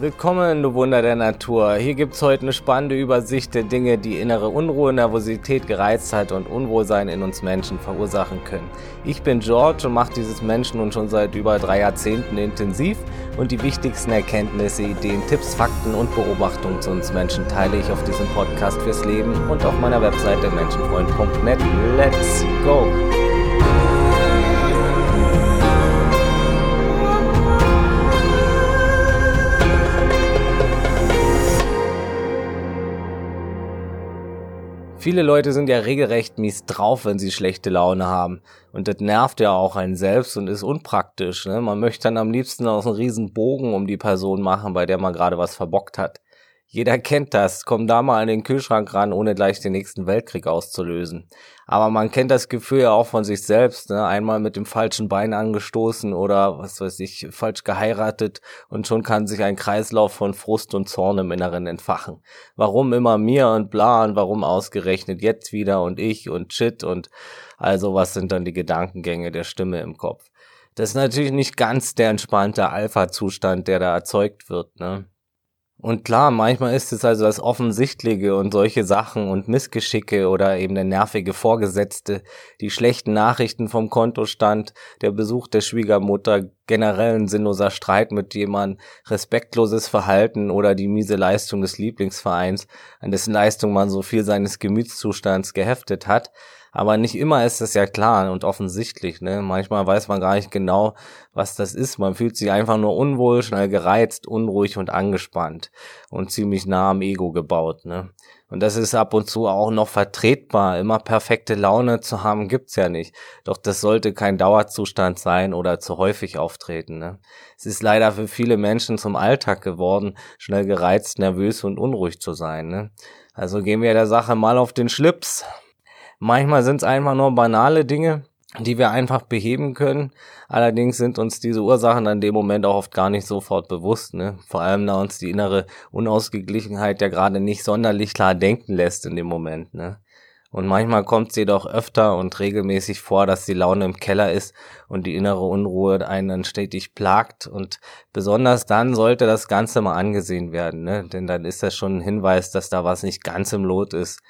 Willkommen, du Wunder der Natur. Hier gibt's heute eine spannende Übersicht der Dinge, die innere Unruhe, Nervosität, Gereiztheit und Unwohlsein in uns Menschen verursachen können. Ich bin George und mache dieses Menschen nun schon seit über drei Jahrzehnten intensiv und die wichtigsten Erkenntnisse, Ideen, Tipps, Fakten und Beobachtungen zu uns Menschen teile ich auf diesem Podcast fürs Leben und auf meiner Webseite menschenfreund.net. Let's go! Viele Leute sind ja regelrecht mies drauf, wenn sie schlechte Laune haben. Und das nervt ja auch einen selbst und ist unpraktisch. Ne? Man möchte dann am liebsten aus einem riesen Bogen um die Person machen, bei der man gerade was verbockt hat. Jeder kennt das. Komm da mal an den Kühlschrank ran, ohne gleich den nächsten Weltkrieg auszulösen. Aber man kennt das Gefühl ja auch von sich selbst. Ne? Einmal mit dem falschen Bein angestoßen oder was weiß ich, falsch geheiratet und schon kann sich ein Kreislauf von Frust und Zorn im Inneren entfachen. Warum immer mir und bla und warum ausgerechnet jetzt wieder und ich und shit und also was sind dann die Gedankengänge der Stimme im Kopf. Das ist natürlich nicht ganz der entspannte Alpha-Zustand, der da erzeugt wird. Ne? Und klar, manchmal ist es also das Offensichtliche und solche Sachen und Missgeschicke oder eben der nervige Vorgesetzte, die schlechten Nachrichten vom Kontostand, der Besuch der Schwiegermutter, generell ein sinnloser Streit mit jemandem, respektloses Verhalten oder die miese Leistung des Lieblingsvereins, an dessen Leistung man so viel seines Gemütszustands geheftet hat, aber nicht immer ist es ja klar und offensichtlich. Ne? Manchmal weiß man gar nicht genau, was das ist. Man fühlt sich einfach nur unwohl, schnell gereizt, unruhig und angespannt und ziemlich nah am Ego gebaut. Ne? Und das ist ab und zu auch noch vertretbar. Immer perfekte Laune zu haben, gibt's ja nicht. Doch das sollte kein Dauerzustand sein oder zu häufig auftreten. Ne? Es ist leider für viele Menschen zum Alltag geworden, schnell gereizt, nervös und unruhig zu sein. Ne? Also gehen wir der Sache mal auf den Schlips. Manchmal sind es einfach nur banale Dinge, die wir einfach beheben können. Allerdings sind uns diese Ursachen an dem Moment auch oft gar nicht sofort bewusst. Ne? Vor allem, da uns die innere Unausgeglichenheit ja gerade nicht sonderlich klar denken lässt in dem Moment. Ne? Und manchmal kommt es jedoch öfter und regelmäßig vor, dass die Laune im Keller ist und die innere Unruhe einen dann stetig plagt. Und besonders dann sollte das Ganze mal angesehen werden, ne? denn dann ist das schon ein Hinweis, dass da was nicht ganz im Lot ist.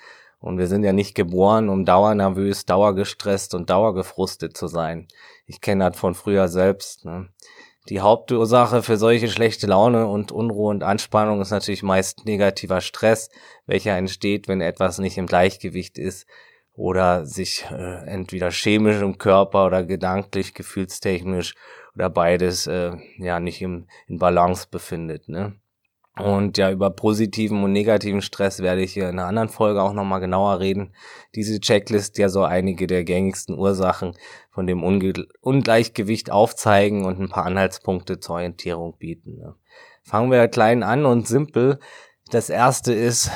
Und wir sind ja nicht geboren, um dauernervös, dauergestresst und dauergefrustet zu sein. Ich kenne das von früher selbst. Ne? Die Hauptursache für solche schlechte Laune und Unruhe und Anspannung ist natürlich meist negativer Stress, welcher entsteht, wenn etwas nicht im Gleichgewicht ist oder sich äh, entweder chemisch im Körper oder gedanklich, gefühlstechnisch oder beides äh, ja nicht im, in Balance befindet. Ne? Und ja, über positiven und negativen Stress werde ich in einer anderen Folge auch nochmal genauer reden. Diese Checklist ja so einige der gängigsten Ursachen von dem Unge Ungleichgewicht aufzeigen und ein paar Anhaltspunkte zur Orientierung bieten. Ne? Fangen wir klein an und simpel. Das erste ist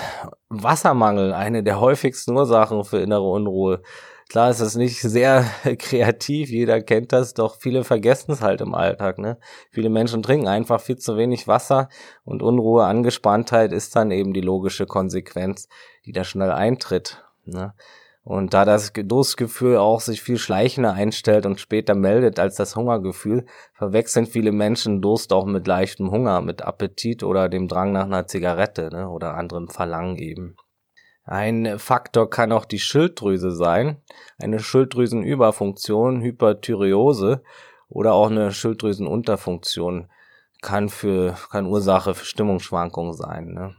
Wassermangel, eine der häufigsten Ursachen für innere Unruhe. Klar ist das nicht sehr kreativ, jeder kennt das, doch viele vergessen es halt im Alltag. Ne? Viele Menschen trinken einfach viel zu wenig Wasser und Unruhe, Angespanntheit ist dann eben die logische Konsequenz, die da schnell eintritt. Ne? Und da das Durstgefühl auch sich viel schleichender einstellt und später meldet als das Hungergefühl, verwechseln viele Menschen Durst auch mit leichtem Hunger, mit Appetit oder dem Drang nach einer Zigarette ne, oder anderem Verlangen eben. Ein Faktor kann auch die Schilddrüse sein, eine Schilddrüsenüberfunktion, Hyperthyreose oder auch eine Schilddrüsenunterfunktion kann für kann Ursache für Stimmungsschwankungen sein. Ne?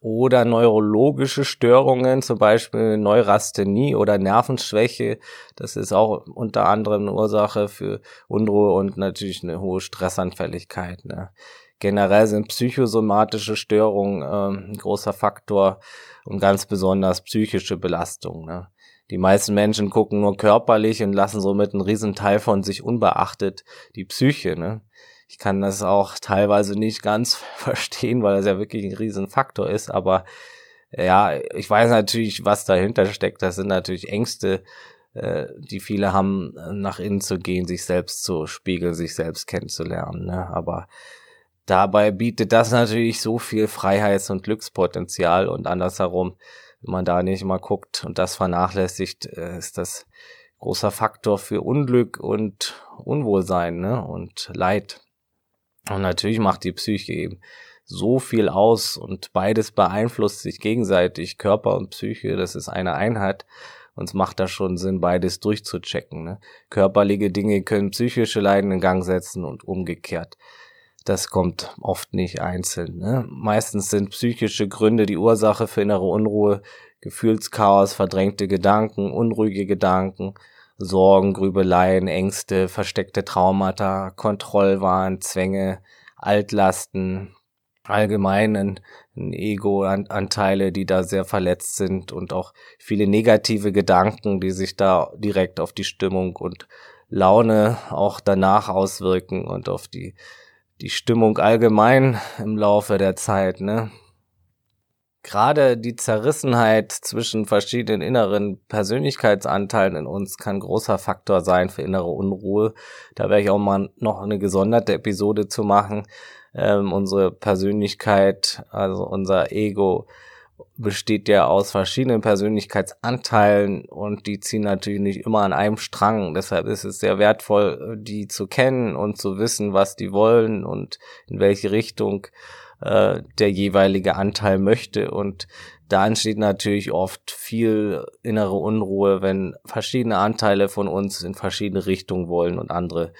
Oder neurologische Störungen, zum Beispiel Neurasthenie oder Nervenschwäche, das ist auch unter anderem eine Ursache für Unruhe und natürlich eine hohe Stressanfälligkeit. Ne? Generell sind psychosomatische Störungen äh, ein großer Faktor und ganz besonders psychische Belastung. Ne? Die meisten Menschen gucken nur körperlich und lassen somit einen riesen Teil von sich unbeachtet, die Psyche. Ne? Ich kann das auch teilweise nicht ganz verstehen, weil das ja wirklich ein riesen Faktor ist, aber ja, ich weiß natürlich, was dahinter steckt. Das sind natürlich Ängste, äh, die viele haben, nach innen zu gehen, sich selbst zu spiegeln, sich selbst kennenzulernen. Ne? Aber Dabei bietet das natürlich so viel Freiheits- und Glückspotenzial und andersherum, wenn man da nicht mal guckt und das vernachlässigt, äh, ist das großer Faktor für Unglück und Unwohlsein ne? und Leid. Und natürlich macht die Psyche eben so viel aus und beides beeinflusst sich gegenseitig, Körper und Psyche, das ist eine Einheit. Uns macht da schon Sinn, beides durchzuchecken. Ne? Körperliche Dinge können psychische Leiden in Gang setzen und umgekehrt. Das kommt oft nicht einzeln. Ne? Meistens sind psychische Gründe die Ursache für innere Unruhe, Gefühlschaos, verdrängte Gedanken, unruhige Gedanken, Sorgen, Grübeleien, Ängste, versteckte Traumata, Kontrollwahn, Zwänge, Altlasten, allgemeinen Ego-Anteile, die da sehr verletzt sind und auch viele negative Gedanken, die sich da direkt auf die Stimmung und Laune auch danach auswirken und auf die, die Stimmung allgemein im Laufe der Zeit, ne? Gerade die Zerrissenheit zwischen verschiedenen inneren Persönlichkeitsanteilen in uns kann großer Faktor sein für innere Unruhe. Da werde ich auch mal noch eine gesonderte Episode zu machen. Ähm, unsere Persönlichkeit, also unser Ego, besteht ja aus verschiedenen Persönlichkeitsanteilen und die ziehen natürlich nicht immer an einem Strang. Deshalb ist es sehr wertvoll, die zu kennen und zu wissen, was die wollen und in welche Richtung äh, der jeweilige Anteil möchte. Und da entsteht natürlich oft viel innere Unruhe, wenn verschiedene Anteile von uns in verschiedene Richtungen wollen und andere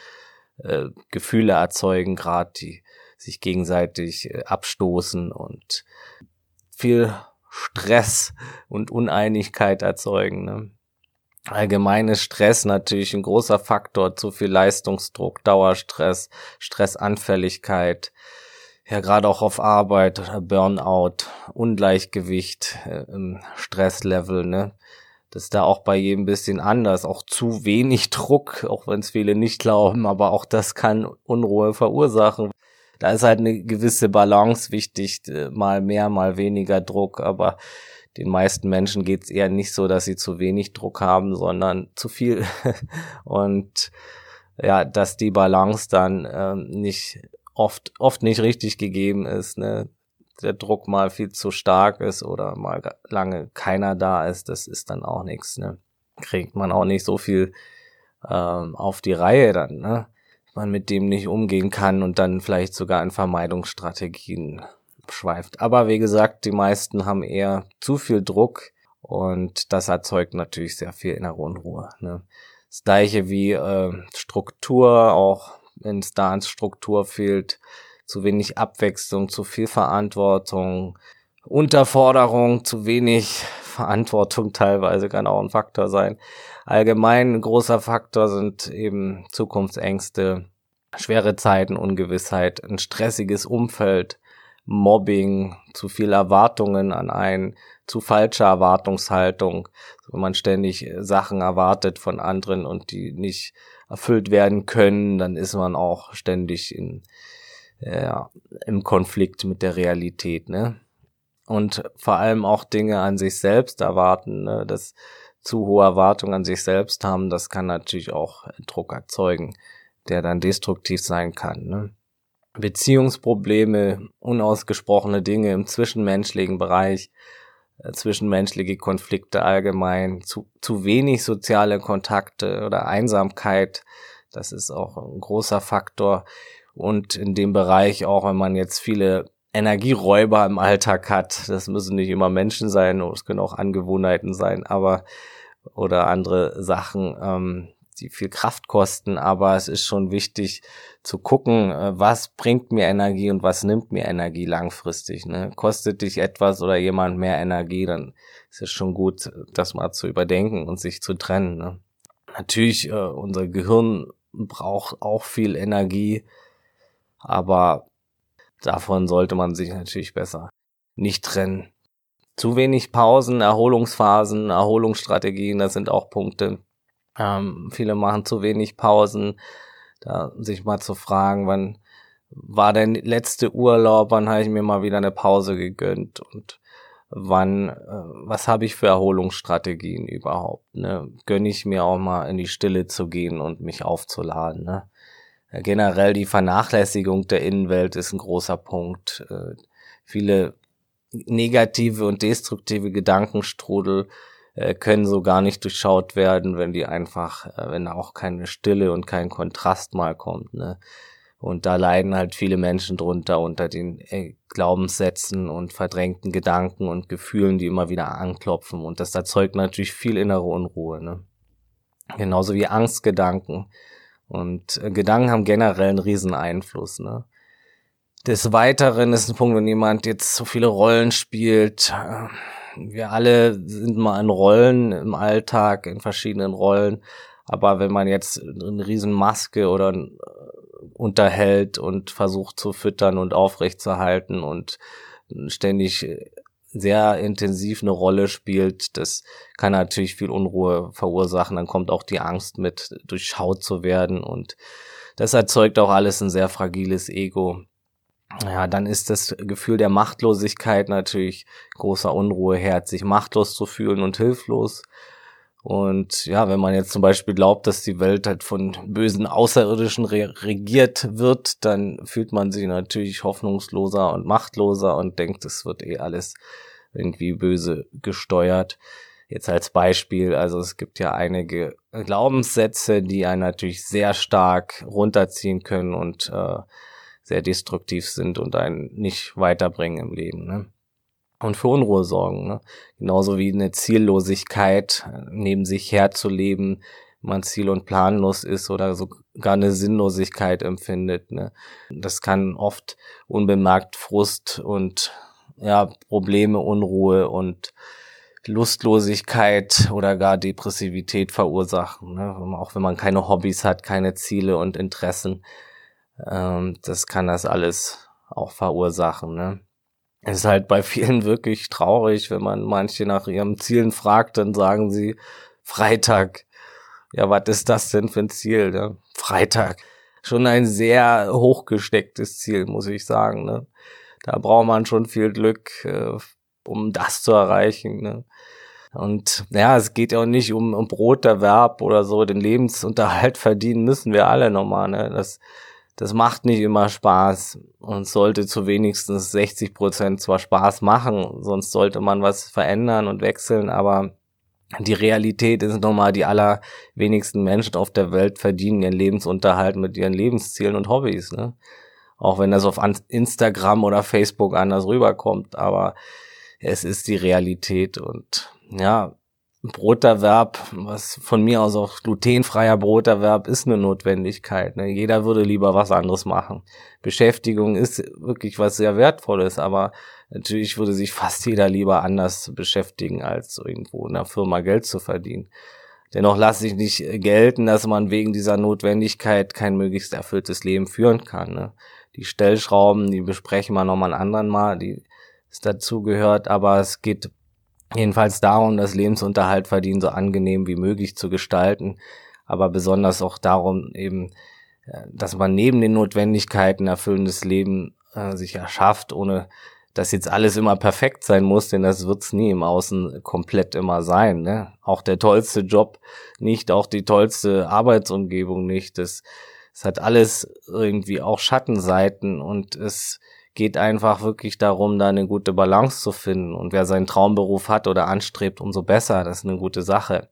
äh, Gefühle erzeugen, gerade die sich gegenseitig äh, abstoßen und viel Stress und Uneinigkeit erzeugen. Ne? Allgemeines Stress natürlich ein großer Faktor, zu viel Leistungsdruck, Dauerstress, Stressanfälligkeit, ja gerade auch auf Arbeit, Burnout, Ungleichgewicht äh, Stresslevel, ne? Das ist da auch bei jedem bisschen anders, auch zu wenig Druck, auch wenn es viele nicht glauben, aber auch das kann Unruhe verursachen. Da ist halt eine gewisse Balance wichtig, äh, mal mehr, mal weniger Druck, aber den meisten Menschen geht's eher nicht so, dass sie zu wenig Druck haben, sondern zu viel. Und ja, dass die Balance dann ähm, nicht oft, oft nicht richtig gegeben ist, ne? der Druck mal viel zu stark ist oder mal lange keiner da ist, das ist dann auch nichts. Ne? Kriegt man auch nicht so viel ähm, auf die Reihe dann, ne? Man mit dem nicht umgehen kann und dann vielleicht sogar in Vermeidungsstrategien schweift. Aber wie gesagt, die meisten haben eher zu viel Druck und das erzeugt natürlich sehr viel innere Unruhe. Ne? Das gleiche wie äh, Struktur, auch Instanzstruktur fehlt, zu wenig Abwechslung, zu viel Verantwortung, Unterforderung, zu wenig Verantwortung teilweise kann auch ein Faktor sein. Allgemein ein großer Faktor sind eben Zukunftsängste, schwere Zeiten, Ungewissheit, ein stressiges Umfeld, Mobbing, zu viel Erwartungen an einen, zu falsche Erwartungshaltung, wenn man ständig Sachen erwartet von anderen und die nicht erfüllt werden können, dann ist man auch ständig in, ja, im Konflikt mit der Realität, ne? Und vor allem auch Dinge an sich selbst erwarten, ne? das zu hohe Erwartungen an sich selbst haben, das kann natürlich auch Druck erzeugen, der dann destruktiv sein kann. Ne? Beziehungsprobleme, unausgesprochene Dinge im zwischenmenschlichen Bereich, äh, zwischenmenschliche Konflikte allgemein, zu, zu wenig soziale Kontakte oder Einsamkeit, das ist auch ein großer Faktor. Und in dem Bereich auch, wenn man jetzt viele Energieräuber im Alltag hat, das müssen nicht immer Menschen sein, es können auch Angewohnheiten sein, aber oder andere Sachen, ähm, die viel Kraft kosten, aber es ist schon wichtig zu gucken, äh, was bringt mir Energie und was nimmt mir Energie langfristig. Ne? Kostet dich etwas oder jemand mehr Energie, dann ist es schon gut, das mal zu überdenken und sich zu trennen. Ne? Natürlich, äh, unser Gehirn braucht auch viel Energie, aber davon sollte man sich natürlich besser nicht trennen. Zu wenig Pausen, Erholungsphasen, Erholungsstrategien, das sind auch Punkte, ähm, viele machen zu wenig Pausen. Da sich mal zu fragen, wann war der letzte Urlaub, wann habe ich mir mal wieder eine Pause gegönnt und wann, äh, was habe ich für Erholungsstrategien überhaupt? Ne? Gönne ich mir auch mal in die Stille zu gehen und mich aufzuladen. Ne? Generell die Vernachlässigung der Innenwelt ist ein großer Punkt. Äh, viele negative und destruktive Gedankenstrudel äh, können so gar nicht durchschaut werden, wenn die einfach, äh, wenn auch keine Stille und kein Kontrast mal kommt. Ne? Und da leiden halt viele Menschen drunter unter den äh, Glaubenssätzen und verdrängten Gedanken und Gefühlen, die immer wieder anklopfen. Und das erzeugt natürlich viel innere Unruhe. Ne? Genauso wie Angstgedanken. Und äh, Gedanken haben generell einen riesen Einfluss. Ne? Des Weiteren ist ein Punkt, wenn jemand jetzt so viele Rollen spielt. Äh, wir alle sind mal in Rollen im Alltag, in verschiedenen Rollen. Aber wenn man jetzt eine riesen Maske oder äh, unterhält und versucht zu füttern und aufrechtzuerhalten und ständig sehr intensiv eine Rolle spielt, das kann natürlich viel Unruhe verursachen. Dann kommt auch die Angst mit, durchschaut zu werden und das erzeugt auch alles ein sehr fragiles Ego. Ja, dann ist das Gefühl der Machtlosigkeit natürlich großer Unruhe herd, sich machtlos zu fühlen und hilflos. Und ja, wenn man jetzt zum Beispiel glaubt, dass die Welt halt von bösen Außerirdischen re regiert wird, dann fühlt man sich natürlich hoffnungsloser und machtloser und denkt, es wird eh alles irgendwie böse gesteuert. Jetzt als Beispiel, also es gibt ja einige Glaubenssätze, die einen natürlich sehr stark runterziehen können und äh, sehr destruktiv sind und einen nicht weiterbringen im Leben. Ne? und für Unruhe sorgen. Ne? Genauso wie eine Ziellosigkeit neben sich herzuleben, man ziel- und planlos ist oder sogar eine Sinnlosigkeit empfindet. Ne? Das kann oft unbemerkt Frust und ja, Probleme, Unruhe und Lustlosigkeit oder gar Depressivität verursachen. Ne? Auch wenn man keine Hobbys hat, keine Ziele und Interessen. Ähm, das kann das alles auch verursachen. Ne? Es ist halt bei vielen wirklich traurig, wenn man manche nach ihren Zielen fragt, dann sagen sie Freitag. Ja, was ist das denn für ein Ziel? Ne? Freitag. Schon ein sehr hochgestecktes Ziel, muss ich sagen. Ne? Da braucht man schon viel Glück, äh, um das zu erreichen. Ne? Und ja, es geht ja auch nicht um, um Broterwerb oder so. Den Lebensunterhalt verdienen müssen wir alle nochmal. Ne? Das das macht nicht immer Spaß und sollte zu wenigstens 60 Prozent zwar Spaß machen, sonst sollte man was verändern und wechseln, aber die Realität ist nochmal, die allerwenigsten Menschen auf der Welt verdienen ihren Lebensunterhalt mit ihren Lebenszielen und Hobbys, ne? Auch wenn das auf Instagram oder Facebook anders rüberkommt, aber es ist die Realität und ja, Broterwerb, was von mir aus auch glutenfreier Broterwerb ist eine Notwendigkeit. Ne? Jeder würde lieber was anderes machen. Beschäftigung ist wirklich was sehr Wertvolles, aber natürlich würde sich fast jeder lieber anders beschäftigen, als irgendwo in der Firma Geld zu verdienen. Dennoch lasse ich nicht gelten, dass man wegen dieser Notwendigkeit kein möglichst erfülltes Leben führen kann. Ne? Die Stellschrauben, die besprechen wir nochmal einen anderen Mal, die es dazu gehört, aber es geht Jedenfalls darum, das Lebensunterhalt verdienen so angenehm wie möglich zu gestalten, aber besonders auch darum eben, äh, dass man neben den Notwendigkeiten erfüllendes Leben äh, sich erschafft, ohne dass jetzt alles immer perfekt sein muss, denn das wird's nie im Außen komplett immer sein. Ne? Auch der tollste Job nicht, auch die tollste Arbeitsumgebung nicht. Das, das hat alles irgendwie auch Schattenseiten und es geht einfach wirklich darum, da eine gute Balance zu finden. Und wer seinen Traumberuf hat oder anstrebt, umso besser. Das ist eine gute Sache.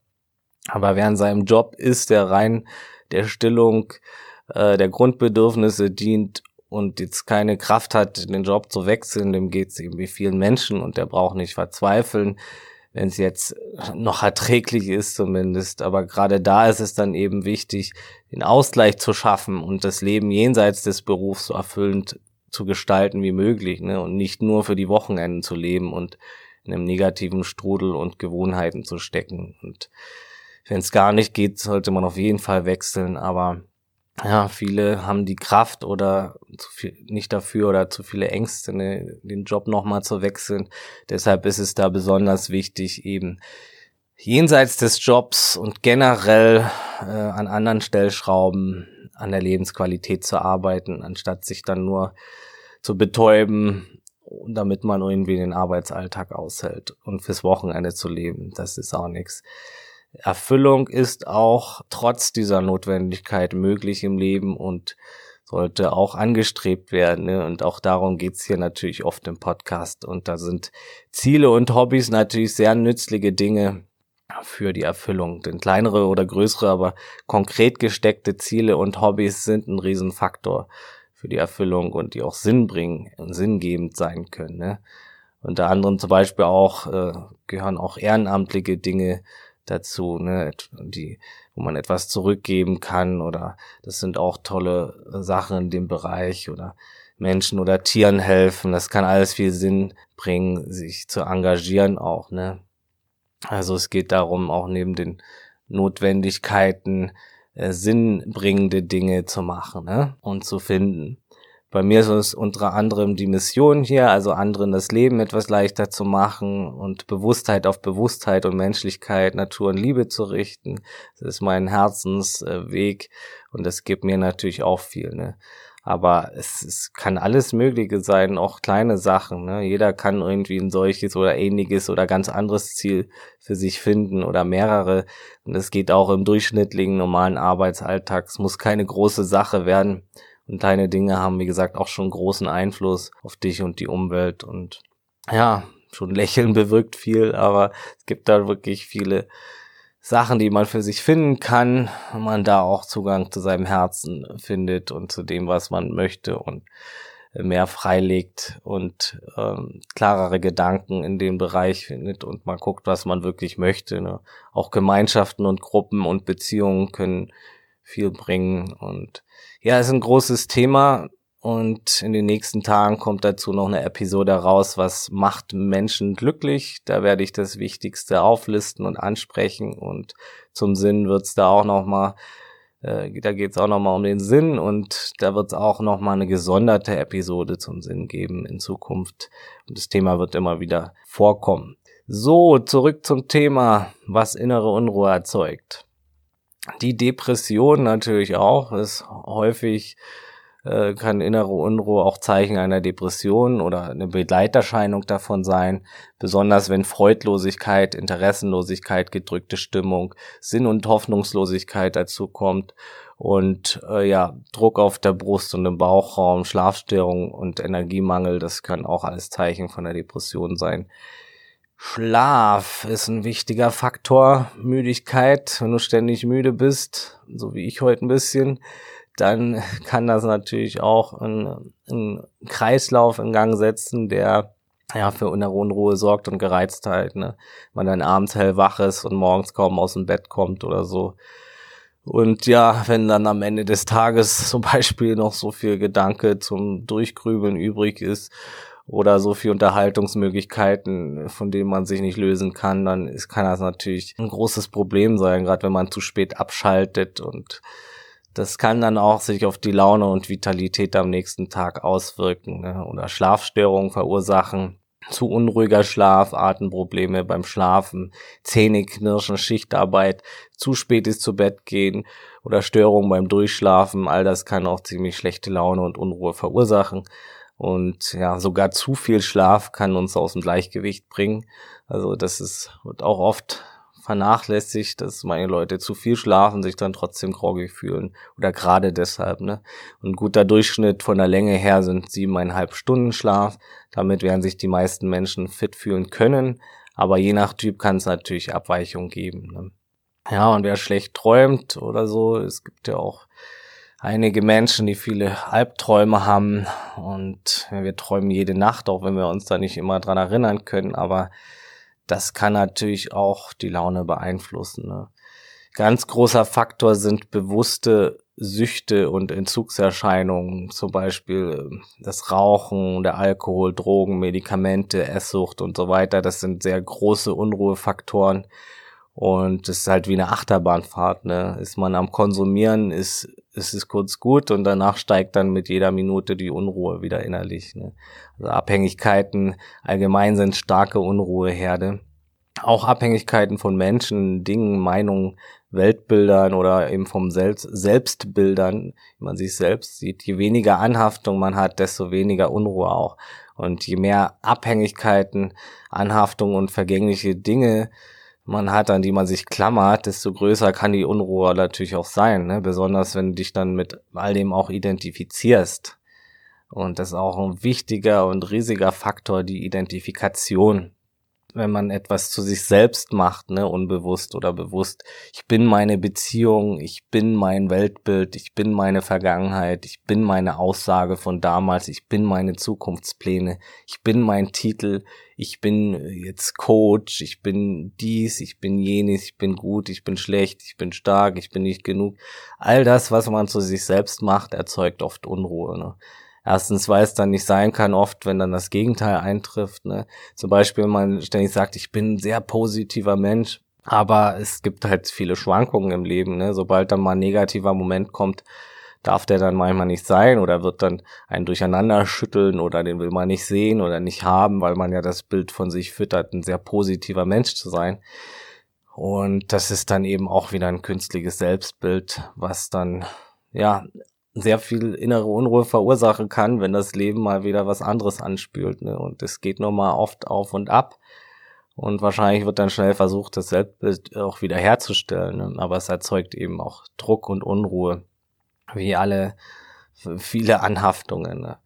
Aber wer in seinem Job ist, der rein der Stillung äh, der Grundbedürfnisse dient und jetzt keine Kraft hat, den Job zu wechseln, dem geht es eben wie vielen Menschen und der braucht nicht verzweifeln, wenn es jetzt noch erträglich ist zumindest. Aber gerade da ist es dann eben wichtig, den Ausgleich zu schaffen und das Leben jenseits des Berufs so erfüllend zu gestalten wie möglich ne? und nicht nur für die Wochenenden zu leben und in einem negativen Strudel und Gewohnheiten zu stecken. Und wenn es gar nicht geht, sollte man auf jeden Fall wechseln. Aber ja, viele haben die Kraft oder zu viel, nicht dafür oder zu viele Ängste, ne, den Job nochmal zu wechseln. Deshalb ist es da besonders wichtig, eben jenseits des Jobs und generell äh, an anderen Stellschrauben an der Lebensqualität zu arbeiten, anstatt sich dann nur zu betäuben, damit man irgendwie den Arbeitsalltag aushält und fürs Wochenende zu leben. Das ist auch nichts. Erfüllung ist auch trotz dieser Notwendigkeit möglich im Leben und sollte auch angestrebt werden. Ne? Und auch darum geht's hier natürlich oft im Podcast. Und da sind Ziele und Hobbys natürlich sehr nützliche Dinge, für die Erfüllung. Denn kleinere oder größere, aber konkret gesteckte Ziele und Hobbys sind ein Riesenfaktor für die Erfüllung und die auch Sinn bringen und sinngebend sein können. Ne? Unter anderem zum Beispiel auch äh, gehören auch ehrenamtliche Dinge dazu, ne, die, wo man etwas zurückgeben kann oder das sind auch tolle Sachen in dem Bereich oder Menschen oder Tieren helfen. Das kann alles viel Sinn bringen, sich zu engagieren auch, ne. Also es geht darum, auch neben den Notwendigkeiten äh, sinnbringende Dinge zu machen ne? und zu finden. Bei mir ist es unter anderem die Mission hier, also anderen das Leben etwas leichter zu machen und Bewusstheit auf Bewusstheit und Menschlichkeit, Natur und Liebe zu richten. Das ist mein Herzensweg und das gibt mir natürlich auch viel. Ne? Aber es, es kann alles Mögliche sein, auch kleine Sachen. Ne? Jeder kann irgendwie ein solches oder ähnliches oder ganz anderes Ziel für sich finden oder mehrere. Und es geht auch im durchschnittlichen normalen Arbeitsalltag. Es muss keine große Sache werden. Und kleine Dinge haben, wie gesagt, auch schon großen Einfluss auf dich und die Umwelt. Und ja, schon Lächeln bewirkt viel, aber es gibt da wirklich viele Sachen, die man für sich finden kann, man da auch Zugang zu seinem Herzen findet und zu dem, was man möchte und mehr freilegt und ähm, klarere Gedanken in dem Bereich findet und man guckt, was man wirklich möchte. Ne? Auch Gemeinschaften und Gruppen und Beziehungen können viel bringen und ja, ist ein großes Thema und in den nächsten Tagen kommt dazu noch eine Episode raus, was macht Menschen glücklich. Da werde ich das Wichtigste auflisten und ansprechen und zum Sinn wird's da auch noch mal äh, da geht's auch noch mal um den Sinn und da wird's auch noch mal eine gesonderte Episode zum Sinn geben in Zukunft und das Thema wird immer wieder vorkommen. So, zurück zum Thema, was innere Unruhe erzeugt. Die Depression natürlich auch ist häufig äh, kann innere Unruhe auch Zeichen einer Depression oder eine Begleiterscheinung davon sein, besonders wenn Freudlosigkeit, Interessenlosigkeit, gedrückte Stimmung, Sinn- und Hoffnungslosigkeit dazu kommt und äh, ja, Druck auf der Brust und im Bauchraum, Schlafstörung und Energiemangel, das kann auch alles Zeichen von der Depression sein. Schlaf ist ein wichtiger Faktor. Müdigkeit, wenn du ständig müde bist, so wie ich heute ein bisschen, dann kann das natürlich auch einen, Kreislauf in Gang setzen, der ja für Unruhe sorgt und Gereiztheit. Ne? Man dann abends hellwach ist und morgens kaum aus dem Bett kommt oder so. Und ja, wenn dann am Ende des Tages zum Beispiel noch so viel Gedanke zum Durchgrübeln übrig ist oder so viel Unterhaltungsmöglichkeiten, von denen man sich nicht lösen kann, dann ist, kann das natürlich ein großes Problem sein, gerade wenn man zu spät abschaltet und das kann dann auch sich auf die Laune und Vitalität am nächsten Tag auswirken ne? oder Schlafstörungen verursachen. Zu unruhiger Schlaf, Atemprobleme beim Schlafen, Zähneknirschen, Schichtarbeit, zu spät ist zu Bett gehen oder Störungen beim Durchschlafen, all das kann auch ziemlich schlechte Laune und Unruhe verursachen. Und ja, sogar zu viel Schlaf kann uns aus dem Gleichgewicht bringen. Also das ist, wird auch oft vernachlässigt, dass meine Leute zu viel schlafen, sich dann trotzdem groggy fühlen. Oder gerade deshalb, ne? ein guter Durchschnitt von der Länge her sind siebeneinhalb Stunden Schlaf. Damit werden sich die meisten Menschen fit fühlen können. Aber je nach Typ kann es natürlich Abweichungen geben. Ne? Ja, und wer schlecht träumt oder so, es gibt ja auch einige Menschen, die viele Albträume haben und wir träumen jede Nacht, auch wenn wir uns da nicht immer dran erinnern können, aber das kann natürlich auch die Laune beeinflussen. Ne? Ganz großer Faktor sind bewusste Süchte und Entzugserscheinungen, zum Beispiel ähm, das Rauchen, der Alkohol, Drogen, Medikamente, Esssucht und so weiter. Das sind sehr große Unruhefaktoren. Und es ist halt wie eine Achterbahnfahrt, ne? Ist man am Konsumieren, ist, ist es kurz gut und danach steigt dann mit jeder Minute die Unruhe wieder innerlich. Ne? Also Abhängigkeiten allgemein sind starke Unruheherde. Auch Abhängigkeiten von Menschen, Dingen, Meinungen, Weltbildern oder eben vom Selbst Selbstbildern, wie man sich selbst sieht. Je weniger Anhaftung man hat, desto weniger Unruhe auch. Und je mehr Abhängigkeiten, Anhaftung und vergängliche Dinge man hat, an die man sich klammert, desto größer kann die Unruhe natürlich auch sein. Ne? Besonders wenn du dich dann mit all dem auch identifizierst. Und das ist auch ein wichtiger und riesiger Faktor, die Identifikation. Wenn man etwas zu sich selbst macht, ne, unbewusst oder bewusst. Ich bin meine Beziehung, ich bin mein Weltbild, ich bin meine Vergangenheit, ich bin meine Aussage von damals, ich bin meine Zukunftspläne, ich bin mein Titel, ich bin jetzt Coach, ich bin dies, ich bin jenes, ich bin gut, ich bin schlecht, ich bin stark, ich bin nicht genug. All das, was man zu sich selbst macht, erzeugt oft Unruhe. Ne? Erstens, weil es dann nicht sein kann, oft, wenn dann das Gegenteil eintrifft. Ne? Zum Beispiel, wenn man ständig sagt, ich bin ein sehr positiver Mensch, aber es gibt halt viele Schwankungen im Leben. Ne? Sobald dann mal ein negativer Moment kommt, darf der dann manchmal nicht sein oder wird dann ein Durcheinander schütteln oder den will man nicht sehen oder nicht haben, weil man ja das Bild von sich füttert, ein sehr positiver Mensch zu sein. Und das ist dann eben auch wieder ein künstliches Selbstbild, was dann ja sehr viel innere Unruhe verursachen kann, wenn das Leben mal wieder was anderes anspült. Ne? Und es geht nur mal oft auf und ab. Und wahrscheinlich wird dann schnell versucht, das Selbstbild auch wieder herzustellen. Ne? Aber es erzeugt eben auch Druck und Unruhe, wie alle viele Anhaftungen. Ne?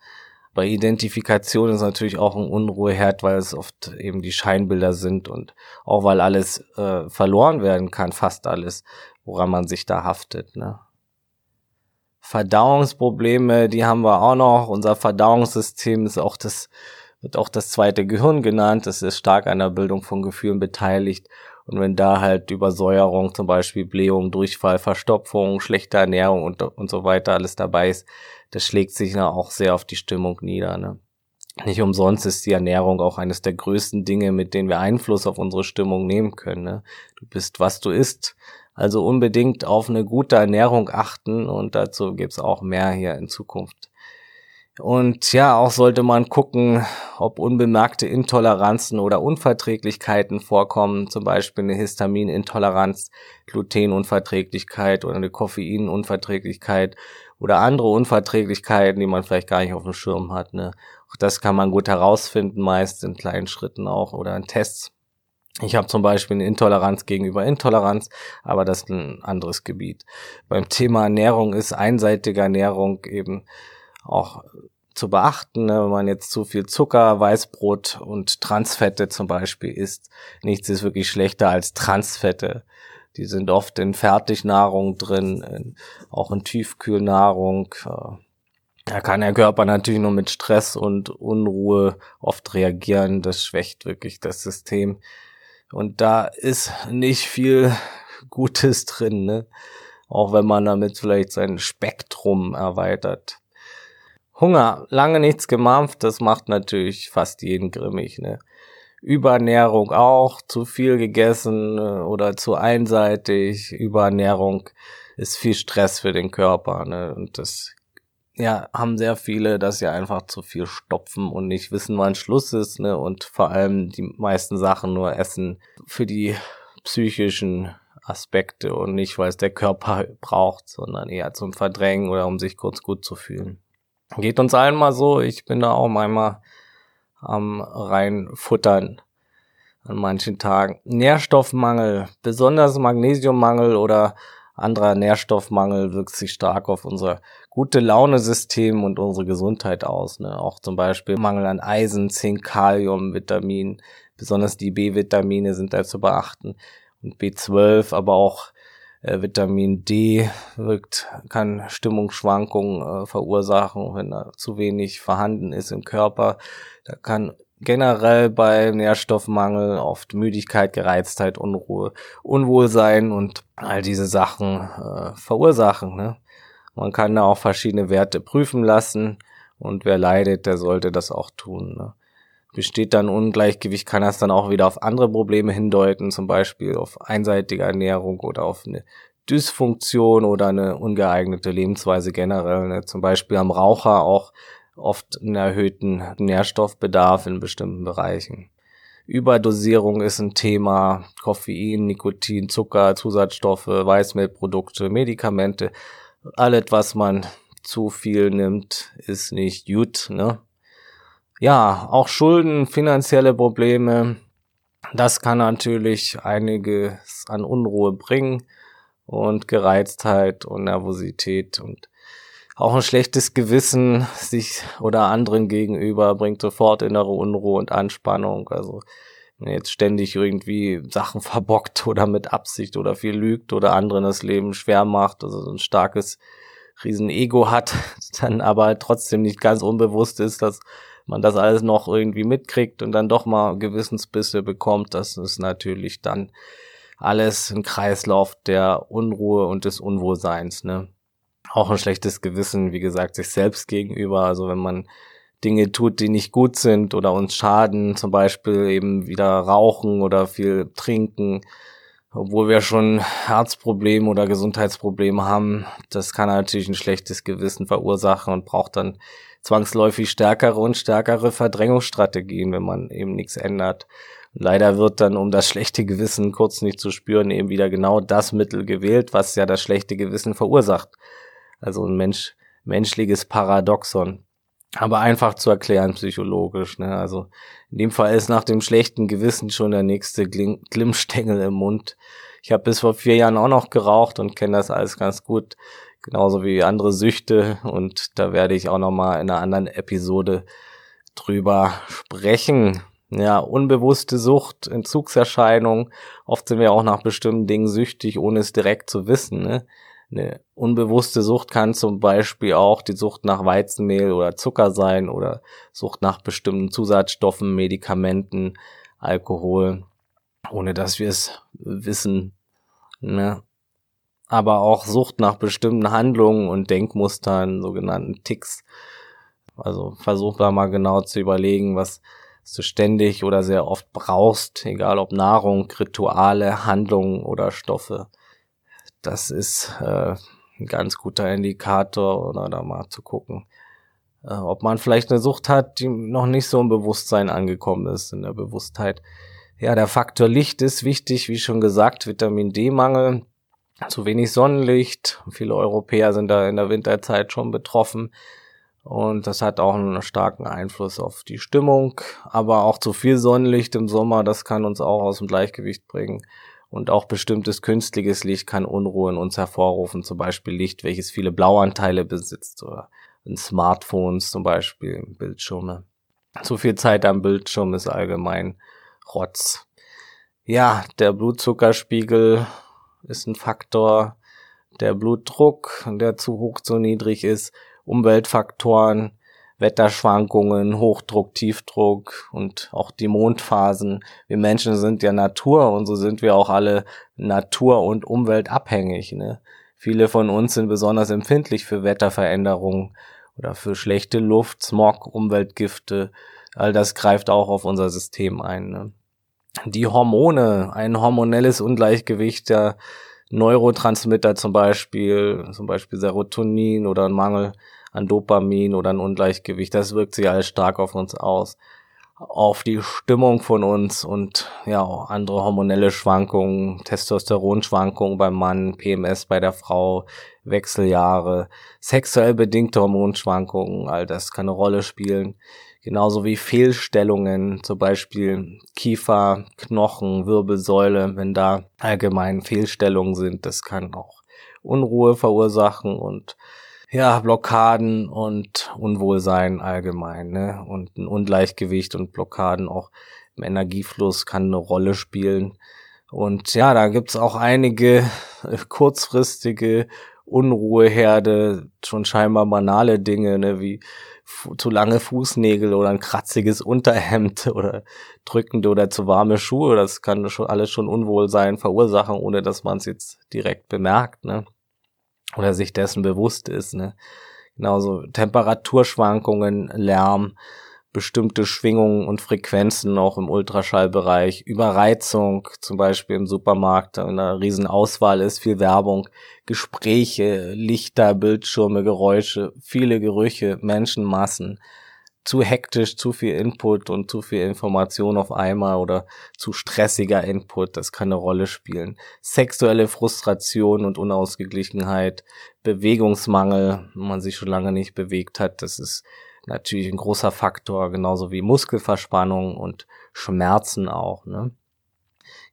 Bei Identifikation ist natürlich auch ein Unruheherd, weil es oft eben die Scheinbilder sind und auch weil alles äh, verloren werden kann, fast alles, woran man sich da haftet. Ne? Verdauungsprobleme, die haben wir auch noch. Unser Verdauungssystem ist auch das, wird auch das zweite Gehirn genannt. Das ist stark an der Bildung von Gefühlen beteiligt. Und wenn da halt Übersäuerung, zum Beispiel Blähung, Durchfall, Verstopfung, schlechte Ernährung und, und so weiter alles dabei ist, das schlägt sich ja auch sehr auf die Stimmung nieder. Ne? Nicht umsonst ist die Ernährung auch eines der größten Dinge, mit denen wir Einfluss auf unsere Stimmung nehmen können. Ne? Du bist, was du isst. Also unbedingt auf eine gute Ernährung achten und dazu gibt's auch mehr hier in Zukunft. Und ja, auch sollte man gucken, ob unbemerkte Intoleranzen oder Unverträglichkeiten vorkommen, zum Beispiel eine Histaminintoleranz, Glutenunverträglichkeit oder eine Koffeinunverträglichkeit oder andere Unverträglichkeiten, die man vielleicht gar nicht auf dem Schirm hat. Ne? Auch das kann man gut herausfinden, meist in kleinen Schritten auch oder in Tests. Ich habe zum Beispiel eine Intoleranz gegenüber Intoleranz, aber das ist ein anderes Gebiet. Beim Thema Ernährung ist einseitige Ernährung eben auch zu beachten, ne? wenn man jetzt zu viel Zucker, Weißbrot und Transfette zum Beispiel isst. Nichts ist wirklich schlechter als Transfette. Die sind oft in Fertignahrung drin, in, auch in Tiefkühlnahrung. Äh, da kann der Körper natürlich nur mit Stress und Unruhe oft reagieren. Das schwächt wirklich das System. Und da ist nicht viel Gutes drin, ne? Auch wenn man damit vielleicht sein Spektrum erweitert. Hunger, lange nichts gemampft, das macht natürlich fast jeden grimmig, ne? Überernährung auch, zu viel gegessen äh, oder zu einseitig. Überernährung ist viel Stress für den Körper, ne? Und das ja, haben sehr viele, dass sie einfach zu viel stopfen und nicht wissen, wann Schluss ist, ne? Und vor allem die meisten Sachen nur essen für die psychischen Aspekte und nicht, weil es der Körper braucht, sondern eher zum Verdrängen oder um sich kurz gut zu fühlen. Geht uns allen mal so, ich bin da auch manchmal am reinfuttern an manchen Tagen. Nährstoffmangel, besonders Magnesiummangel oder anderer Nährstoffmangel wirkt sich stark auf unser gute Laune-System und unsere Gesundheit aus. Ne? Auch zum Beispiel Mangel an Eisen, Zink, Kalium, Vitamin, besonders die B-Vitamine sind da zu beachten und B12, aber auch äh, Vitamin D wirkt, kann Stimmungsschwankungen äh, verursachen, wenn da zu wenig vorhanden ist im Körper. Da kann generell bei Nährstoffmangel oft Müdigkeit, Gereiztheit, Unruhe, Unwohlsein und all diese Sachen äh, verursachen. Ne? Man kann da auch verschiedene Werte prüfen lassen und wer leidet, der sollte das auch tun. Ne? Besteht dann Ungleichgewicht, kann das dann auch wieder auf andere Probleme hindeuten, zum Beispiel auf einseitige Ernährung oder auf eine Dysfunktion oder eine ungeeignete Lebensweise generell. Ne? Zum Beispiel am Raucher auch oft einen erhöhten Nährstoffbedarf in bestimmten Bereichen. Überdosierung ist ein Thema. Koffein, Nikotin, Zucker, Zusatzstoffe, Weißmehlprodukte, Medikamente. Alles, was man zu viel nimmt, ist nicht gut. Ne? Ja, auch Schulden, finanzielle Probleme. Das kann natürlich einiges an Unruhe bringen und Gereiztheit und Nervosität und auch ein schlechtes Gewissen sich oder anderen gegenüber bringt sofort innere Unruhe und Anspannung. Also jetzt ständig irgendwie Sachen verbockt oder mit Absicht oder viel lügt oder anderen das Leben schwer macht, also so ein starkes Riesen-Ego hat, dann aber trotzdem nicht ganz unbewusst ist, dass man das alles noch irgendwie mitkriegt und dann doch mal Gewissensbisse bekommt, das ist natürlich dann alles ein Kreislauf der Unruhe und des Unwohlseins, ne? Auch ein schlechtes Gewissen, wie gesagt, sich selbst gegenüber. Also wenn man Dinge tut, die nicht gut sind oder uns schaden, zum Beispiel eben wieder rauchen oder viel trinken, obwohl wir schon Herzprobleme oder Gesundheitsprobleme haben, das kann natürlich ein schlechtes Gewissen verursachen und braucht dann zwangsläufig stärkere und stärkere Verdrängungsstrategien, wenn man eben nichts ändert. Leider wird dann, um das schlechte Gewissen kurz nicht zu spüren, eben wieder genau das Mittel gewählt, was ja das schlechte Gewissen verursacht. Also ein Mensch, menschliches Paradoxon. Aber einfach zu erklären psychologisch. Ne? Also in dem Fall ist nach dem schlechten Gewissen schon der nächste Glimmstängel im Mund. Ich habe bis vor vier Jahren auch noch geraucht und kenne das alles ganz gut, genauso wie andere Süchte. Und da werde ich auch noch mal in einer anderen Episode drüber sprechen. Ja, unbewusste Sucht, Entzugserscheinung. Oft sind wir auch nach bestimmten Dingen süchtig, ohne es direkt zu wissen. Ne? Eine unbewusste Sucht kann zum Beispiel auch die Sucht nach Weizenmehl oder Zucker sein oder Sucht nach bestimmten Zusatzstoffen, Medikamenten, Alkohol, ohne dass wir es wissen. Ne? Aber auch Sucht nach bestimmten Handlungen und Denkmustern, sogenannten Ticks. Also versuch da mal genau zu überlegen, was du ständig oder sehr oft brauchst, egal ob Nahrung, Rituale, Handlungen oder Stoffe das ist äh, ein ganz guter Indikator oder da mal zu gucken, äh, ob man vielleicht eine Sucht hat, die noch nicht so im Bewusstsein angekommen ist, in der Bewusstheit. Ja, der Faktor Licht ist wichtig, wie schon gesagt, Vitamin D-Mangel, zu wenig Sonnenlicht. Viele Europäer sind da in der Winterzeit schon betroffen. Und das hat auch einen starken Einfluss auf die Stimmung. Aber auch zu viel Sonnenlicht im Sommer, das kann uns auch aus dem Gleichgewicht bringen. Und auch bestimmtes künstliches Licht kann Unruhe in uns hervorrufen, zum Beispiel Licht, welches viele Blauanteile besitzt oder in Smartphones zum Beispiel, Bildschirme. Zu viel Zeit am Bildschirm ist allgemein Rotz. Ja, der Blutzuckerspiegel ist ein Faktor, der Blutdruck, der zu hoch, zu niedrig ist, Umweltfaktoren, Wetterschwankungen, Hochdruck, Tiefdruck und auch die Mondphasen. Wir Menschen sind ja Natur und so sind wir auch alle Natur- und Umweltabhängig. Ne? Viele von uns sind besonders empfindlich für Wetterveränderungen oder für schlechte Luft, Smog, Umweltgifte. All das greift auch auf unser System ein. Ne? Die Hormone, ein hormonelles Ungleichgewicht der Neurotransmitter zum Beispiel, zum Beispiel Serotonin oder ein Mangel an Dopamin oder ein Ungleichgewicht. Das wirkt sich alles stark auf uns aus. Auf die Stimmung von uns und ja, auch andere hormonelle Schwankungen, Testosteronschwankungen beim Mann, PMS bei der Frau, Wechseljahre, sexuell bedingte Hormonschwankungen, all das kann eine Rolle spielen. Genauso wie Fehlstellungen, zum Beispiel Kiefer, Knochen, Wirbelsäule, wenn da allgemein Fehlstellungen sind, das kann auch Unruhe verursachen und ja, Blockaden und Unwohlsein allgemein, ne? Und ein Ungleichgewicht und Blockaden auch im Energiefluss kann eine Rolle spielen. Und ja, da gibt's auch einige kurzfristige Unruheherde, schon scheinbar banale Dinge, ne, wie zu lange Fußnägel oder ein kratziges Unterhemd oder drückende oder zu warme Schuhe. Das kann schon alles schon Unwohlsein verursachen, ohne dass man es jetzt direkt bemerkt, ne oder sich dessen bewusst ist. Ne? Genauso Temperaturschwankungen, Lärm, bestimmte Schwingungen und Frequenzen auch im Ultraschallbereich, Überreizung zum Beispiel im Supermarkt, da eine riesen Auswahl ist, viel Werbung, Gespräche, Lichter, Bildschirme, Geräusche, viele Gerüche, Menschenmassen, zu hektisch, zu viel Input und zu viel Information auf einmal oder zu stressiger Input, das kann eine Rolle spielen. Sexuelle Frustration und Unausgeglichenheit, Bewegungsmangel, wenn man sich schon lange nicht bewegt hat, das ist natürlich ein großer Faktor, genauso wie Muskelverspannung und Schmerzen auch. Ne?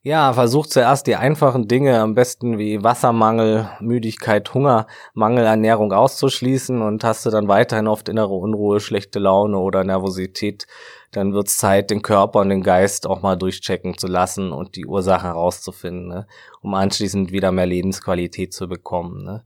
Ja, versuch zuerst die einfachen Dinge, am besten wie Wassermangel, Müdigkeit, Hunger, Mangelernährung auszuschließen und hast du dann weiterhin oft innere Unruhe, schlechte Laune oder Nervosität, dann wird's Zeit, den Körper und den Geist auch mal durchchecken zu lassen und die Ursache herauszufinden, ne? um anschließend wieder mehr Lebensqualität zu bekommen. Ne?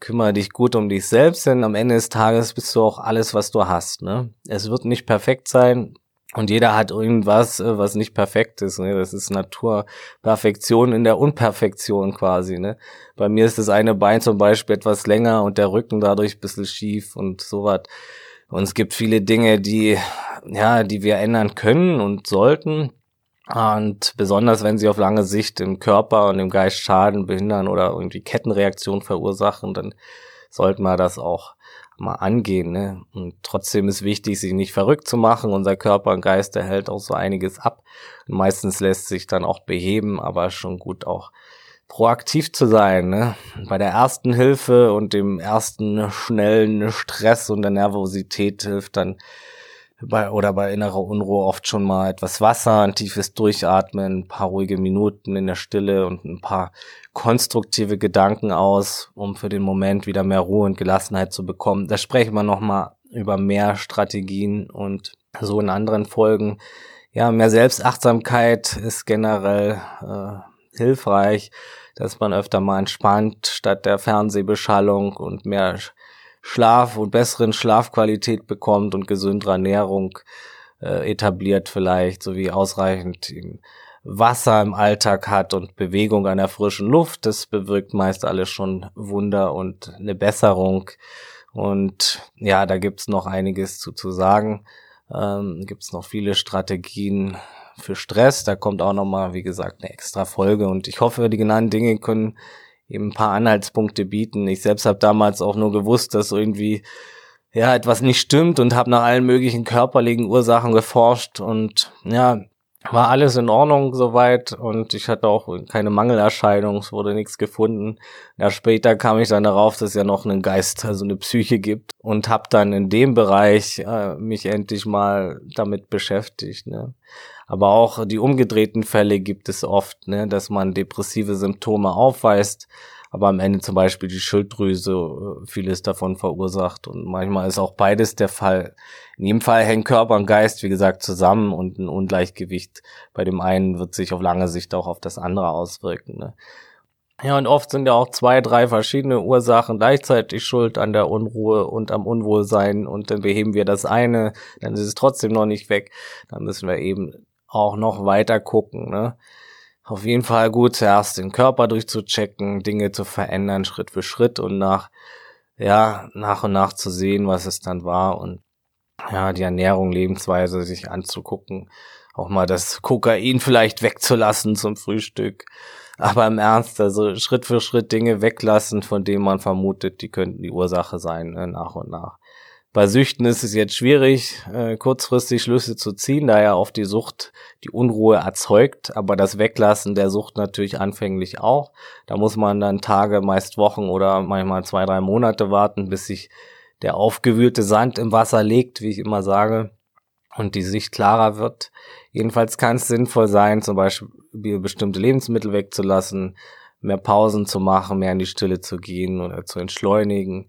Kümmere dich gut um dich selbst, denn am Ende des Tages bist du auch alles, was du hast. Ne? Es wird nicht perfekt sein, und jeder hat irgendwas, äh, was nicht perfekt ist. Ne? Das ist Naturperfektion in der Unperfektion quasi. Ne? Bei mir ist das eine Bein zum Beispiel etwas länger und der Rücken dadurch ein bisschen schief und sowas. Und es gibt viele Dinge, die, ja, die wir ändern können und sollten. Und besonders wenn sie auf lange Sicht im Körper und im Geist schaden, behindern oder irgendwie Kettenreaktionen verursachen, dann sollten wir das auch mal angehen. Ne? Und trotzdem ist wichtig, sich nicht verrückt zu machen. Unser Körper und Geist, der hält auch so einiges ab. Und meistens lässt sich dann auch beheben, aber schon gut auch proaktiv zu sein. Ne? Bei der ersten Hilfe und dem ersten schnellen Stress und der Nervosität hilft dann bei, oder bei innerer Unruhe oft schon mal etwas Wasser, ein tiefes Durchatmen, ein paar ruhige Minuten in der Stille und ein paar konstruktive Gedanken aus, um für den Moment wieder mehr Ruhe und Gelassenheit zu bekommen. Da sprechen wir nochmal über mehr Strategien und so in anderen Folgen. Ja, mehr Selbstachtsamkeit ist generell äh, hilfreich, dass man öfter mal entspannt statt der Fernsehbeschallung und mehr Schlaf und besseren Schlafqualität bekommt und gesündere Ernährung äh, etabliert vielleicht, sowie ausreichend Wasser im Alltag hat und Bewegung an der frischen Luft. Das bewirkt meist alles schon Wunder und eine Besserung. Und ja, da gibt's noch einiges zu, zu sagen. Ähm, gibt's noch viele Strategien für Stress. Da kommt auch nochmal, wie gesagt, eine extra Folge. Und ich hoffe, die genannten Dinge können eben ein paar Anhaltspunkte bieten. Ich selbst habe damals auch nur gewusst, dass irgendwie ja etwas nicht stimmt und habe nach allen möglichen körperlichen Ursachen geforscht und ja, war alles in Ordnung soweit und ich hatte auch keine Mangelerscheinung, es wurde nichts gefunden. Ja, später kam ich dann darauf, dass es ja noch einen Geist, also eine Psyche gibt und habe dann in dem Bereich äh, mich endlich mal damit beschäftigt. Ne? Aber auch die umgedrehten Fälle gibt es oft, ne, dass man depressive Symptome aufweist, aber am Ende zum Beispiel die Schilddrüse äh, vieles davon verursacht. Und manchmal ist auch beides der Fall. In jedem Fall hängen Körper und Geist, wie gesagt, zusammen und ein Ungleichgewicht bei dem einen wird sich auf lange Sicht auch auf das andere auswirken. Ne? Ja, und oft sind ja auch zwei, drei verschiedene Ursachen gleichzeitig schuld an der Unruhe und am Unwohlsein und dann beheben wir das eine, dann ist es trotzdem noch nicht weg. Dann müssen wir eben auch noch weiter gucken. Ne? Auf jeden Fall gut, zuerst den Körper durchzuchecken, Dinge zu verändern, Schritt für Schritt und nach, ja, nach und nach zu sehen, was es dann war und ja, die Ernährung, Lebensweise sich anzugucken, auch mal das Kokain vielleicht wegzulassen zum Frühstück. Aber im Ernst, also Schritt für Schritt Dinge weglassen, von denen man vermutet, die könnten die Ursache sein, ne, nach und nach. Bei Süchten ist es jetzt schwierig, äh, kurzfristig Schlüsse zu ziehen, da ja auf die Sucht die Unruhe erzeugt, aber das Weglassen der Sucht natürlich anfänglich auch. Da muss man dann Tage, meist Wochen oder manchmal zwei, drei Monate warten, bis sich der aufgewühlte Sand im Wasser legt, wie ich immer sage, und die Sicht klarer wird. Jedenfalls kann es sinnvoll sein, zum Beispiel bestimmte Lebensmittel wegzulassen, mehr Pausen zu machen, mehr in die Stille zu gehen oder zu entschleunigen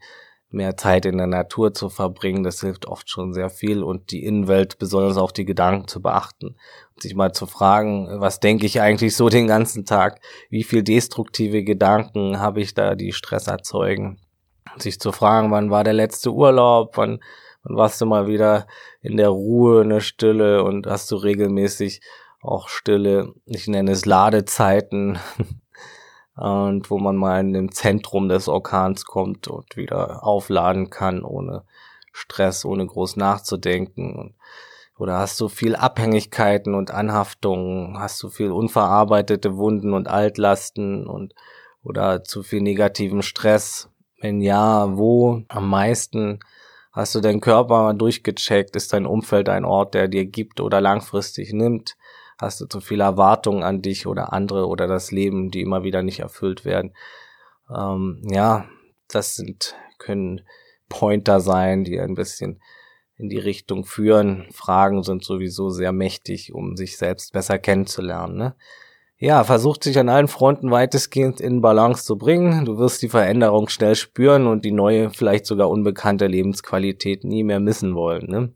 mehr Zeit in der Natur zu verbringen. Das hilft oft schon sehr viel und die Innenwelt, besonders auch die Gedanken zu beachten. Und sich mal zu fragen, was denke ich eigentlich so den ganzen Tag? Wie viel destruktive Gedanken habe ich da, die Stress erzeugen? Und sich zu fragen, wann war der letzte Urlaub? Wann, wann warst du mal wieder in der Ruhe, in der Stille und hast du regelmäßig auch Stille, ich nenne es Ladezeiten, und wo man mal in dem Zentrum des Orkans kommt und wieder aufladen kann, ohne Stress, ohne groß nachzudenken. Oder hast du viel Abhängigkeiten und Anhaftungen? Hast du viel unverarbeitete Wunden und Altlasten und oder zu viel negativen Stress? Wenn ja, wo am meisten? Hast du deinen Körper durchgecheckt? Ist dein Umfeld ein Ort, der dir gibt oder langfristig nimmt? Hast du zu viele Erwartungen an dich oder andere oder das Leben, die immer wieder nicht erfüllt werden? Ähm, ja, das sind, können Pointer sein, die ein bisschen in die Richtung führen. Fragen sind sowieso sehr mächtig, um sich selbst besser kennenzulernen. Ne? ja, versucht sich an allen Fronten weitestgehend in Balance zu bringen. Du wirst die Veränderung schnell spüren und die neue, vielleicht sogar unbekannte Lebensqualität nie mehr missen wollen. Ne?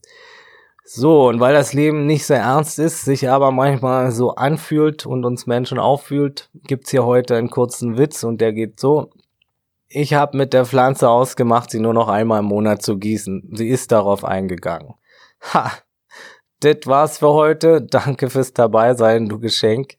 So, und weil das Leben nicht sehr ernst ist, sich aber manchmal so anfühlt und uns Menschen auffühlt, gibt's hier heute einen kurzen Witz und der geht so. Ich habe mit der Pflanze ausgemacht, sie nur noch einmal im Monat zu gießen. Sie ist darauf eingegangen. Ha, das war's für heute. Danke fürs Dabeisein, du Geschenk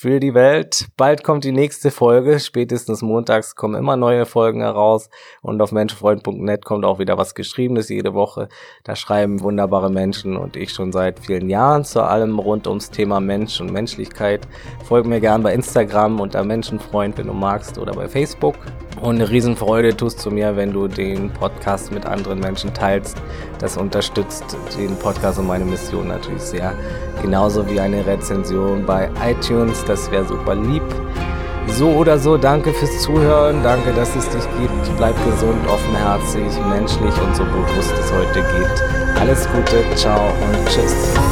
für die Welt. Bald kommt die nächste Folge. Spätestens montags kommen immer neue Folgen heraus. Und auf menschenfreund.net kommt auch wieder was Geschriebenes jede Woche. Da schreiben wunderbare Menschen und ich schon seit vielen Jahren zu allem rund ums Thema Mensch und Menschlichkeit. Folge mir gern bei Instagram unter Menschenfreund, wenn du magst, oder bei Facebook. Und eine Riesenfreude tust du mir, wenn du den Podcast mit anderen Menschen teilst. Das unterstützt den Podcast und meine Mission natürlich sehr. Genauso wie eine Rezension bei iTunes. Das wäre super lieb. So oder so, danke fürs Zuhören. Danke, dass es dich gibt. Bleib gesund, offenherzig, menschlich und so bewusst es heute geht. Alles Gute, ciao und tschüss.